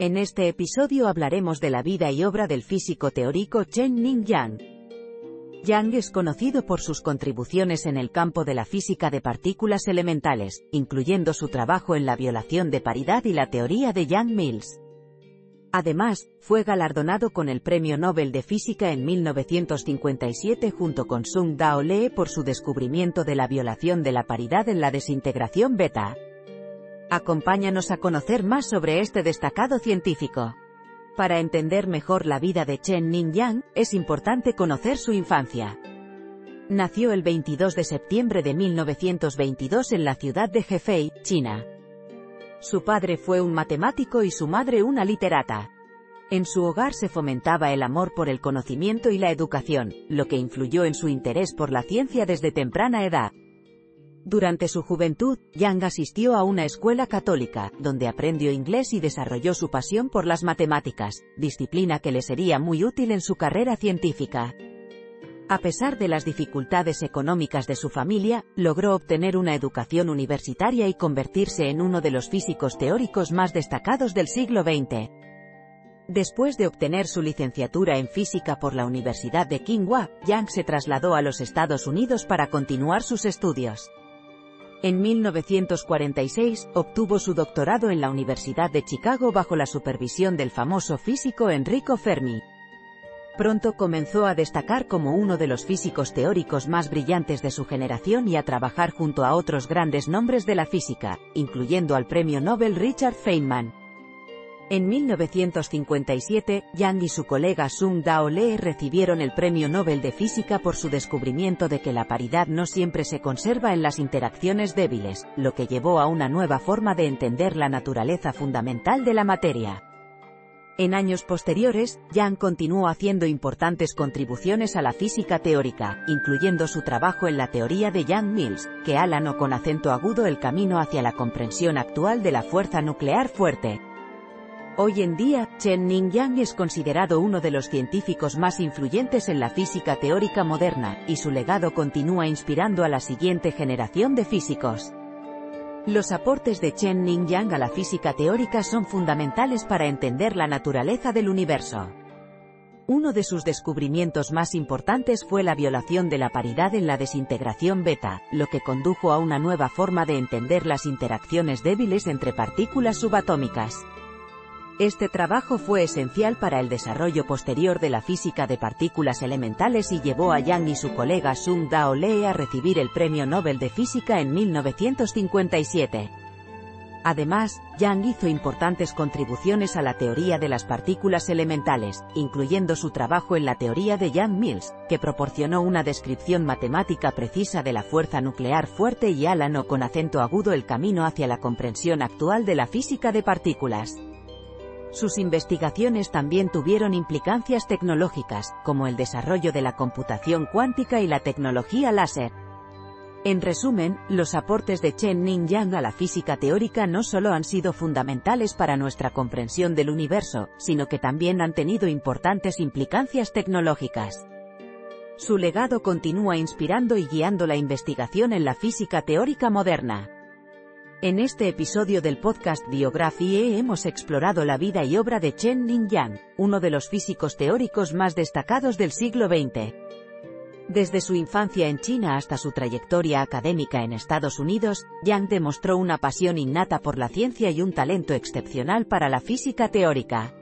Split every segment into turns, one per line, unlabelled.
En este episodio hablaremos de la vida y obra del físico teórico Chen Ning Yang. Yang es conocido por sus contribuciones en el campo de la física de partículas elementales, incluyendo su trabajo en la violación de paridad y la teoría de Yang-Mills. Además, fue galardonado con el Premio Nobel de Física en 1957 junto con Sung Dao Lee por su descubrimiento de la violación de la paridad en la desintegración beta. Acompáñanos a conocer más sobre este destacado científico. Para entender mejor la vida de Chen Ning-yang, es importante conocer su infancia. Nació el 22 de septiembre de 1922 en la ciudad de Hefei, China. Su padre fue un matemático y su madre una literata. En su hogar se fomentaba el amor por el conocimiento y la educación, lo que influyó en su interés por la ciencia desde temprana edad. Durante su juventud, Yang asistió a una escuela católica, donde aprendió inglés y desarrolló su pasión por las matemáticas, disciplina que le sería muy útil en su carrera científica. A pesar de las dificultades económicas de su familia, logró obtener una educación universitaria y convertirse en uno de los físicos teóricos más destacados del siglo XX. Después de obtener su licenciatura en física por la Universidad de Tsinghua, Yang se trasladó a los Estados Unidos para continuar sus estudios. En 1946, obtuvo su doctorado en la Universidad de Chicago bajo la supervisión del famoso físico Enrico Fermi. Pronto comenzó a destacar como uno de los físicos teóricos más brillantes de su generación y a trabajar junto a otros grandes nombres de la física, incluyendo al premio Nobel Richard Feynman. En 1957, Yang y su colega Sung Dao Lee recibieron el Premio Nobel de Física por su descubrimiento de que la paridad no siempre se conserva en las interacciones débiles, lo que llevó a una nueva forma de entender la naturaleza fundamental de la materia. En años posteriores, Yang continuó haciendo importantes contribuciones a la física teórica, incluyendo su trabajo en la teoría de Yang-Mills, que alanó con acento agudo el camino hacia la comprensión actual de la fuerza nuclear fuerte. Hoy en día, Chen Ning-yang es considerado uno de los científicos más influyentes en la física teórica moderna, y su legado continúa inspirando a la siguiente generación de físicos. Los aportes de Chen Ning-yang a la física teórica son fundamentales para entender la naturaleza del universo. Uno de sus descubrimientos más importantes fue la violación de la paridad en la desintegración beta, lo que condujo a una nueva forma de entender las interacciones débiles entre partículas subatómicas. Este trabajo fue esencial para el desarrollo posterior de la física de partículas elementales y llevó a Yang y su colega Sung Dao Lee a recibir el Premio Nobel de Física en 1957. Además, Yang hizo importantes contribuciones a la teoría de las partículas elementales, incluyendo su trabajo en la teoría de Yang-Mills, que proporcionó una descripción matemática precisa de la fuerza nuclear fuerte y alanó con acento agudo el camino hacia la comprensión actual de la física de partículas. Sus investigaciones también tuvieron implicancias tecnológicas, como el desarrollo de la computación cuántica y la tecnología láser. En resumen, los aportes de Chen Ning-yang a la física teórica no solo han sido fundamentales para nuestra comprensión del universo, sino que también han tenido importantes implicancias tecnológicas. Su legado continúa inspirando y guiando la investigación en la física teórica moderna. En este episodio del podcast Biografie hemos explorado la vida y obra de Chen Ning-yang, uno de los físicos teóricos más destacados del siglo XX. Desde su infancia en China hasta su trayectoria académica en Estados Unidos, Yang demostró una pasión innata por la ciencia y un talento excepcional para la física teórica.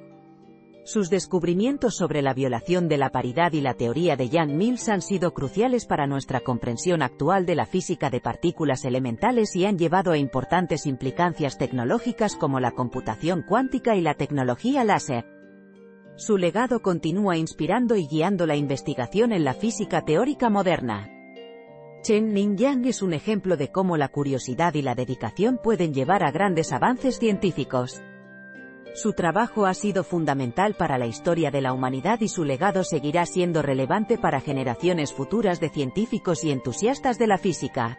Sus descubrimientos sobre la violación de la paridad y la teoría de Young Mills han sido cruciales para nuestra comprensión actual de la física de partículas elementales y han llevado a importantes implicancias tecnológicas como la computación cuántica y la tecnología láser. Su legado continúa inspirando y guiando la investigación en la física teórica moderna. Chen Ning Yang es un ejemplo de cómo la curiosidad y la dedicación pueden llevar a grandes avances científicos. Su trabajo ha sido fundamental para la historia de la humanidad y su legado seguirá siendo relevante para generaciones futuras de científicos y entusiastas de la física.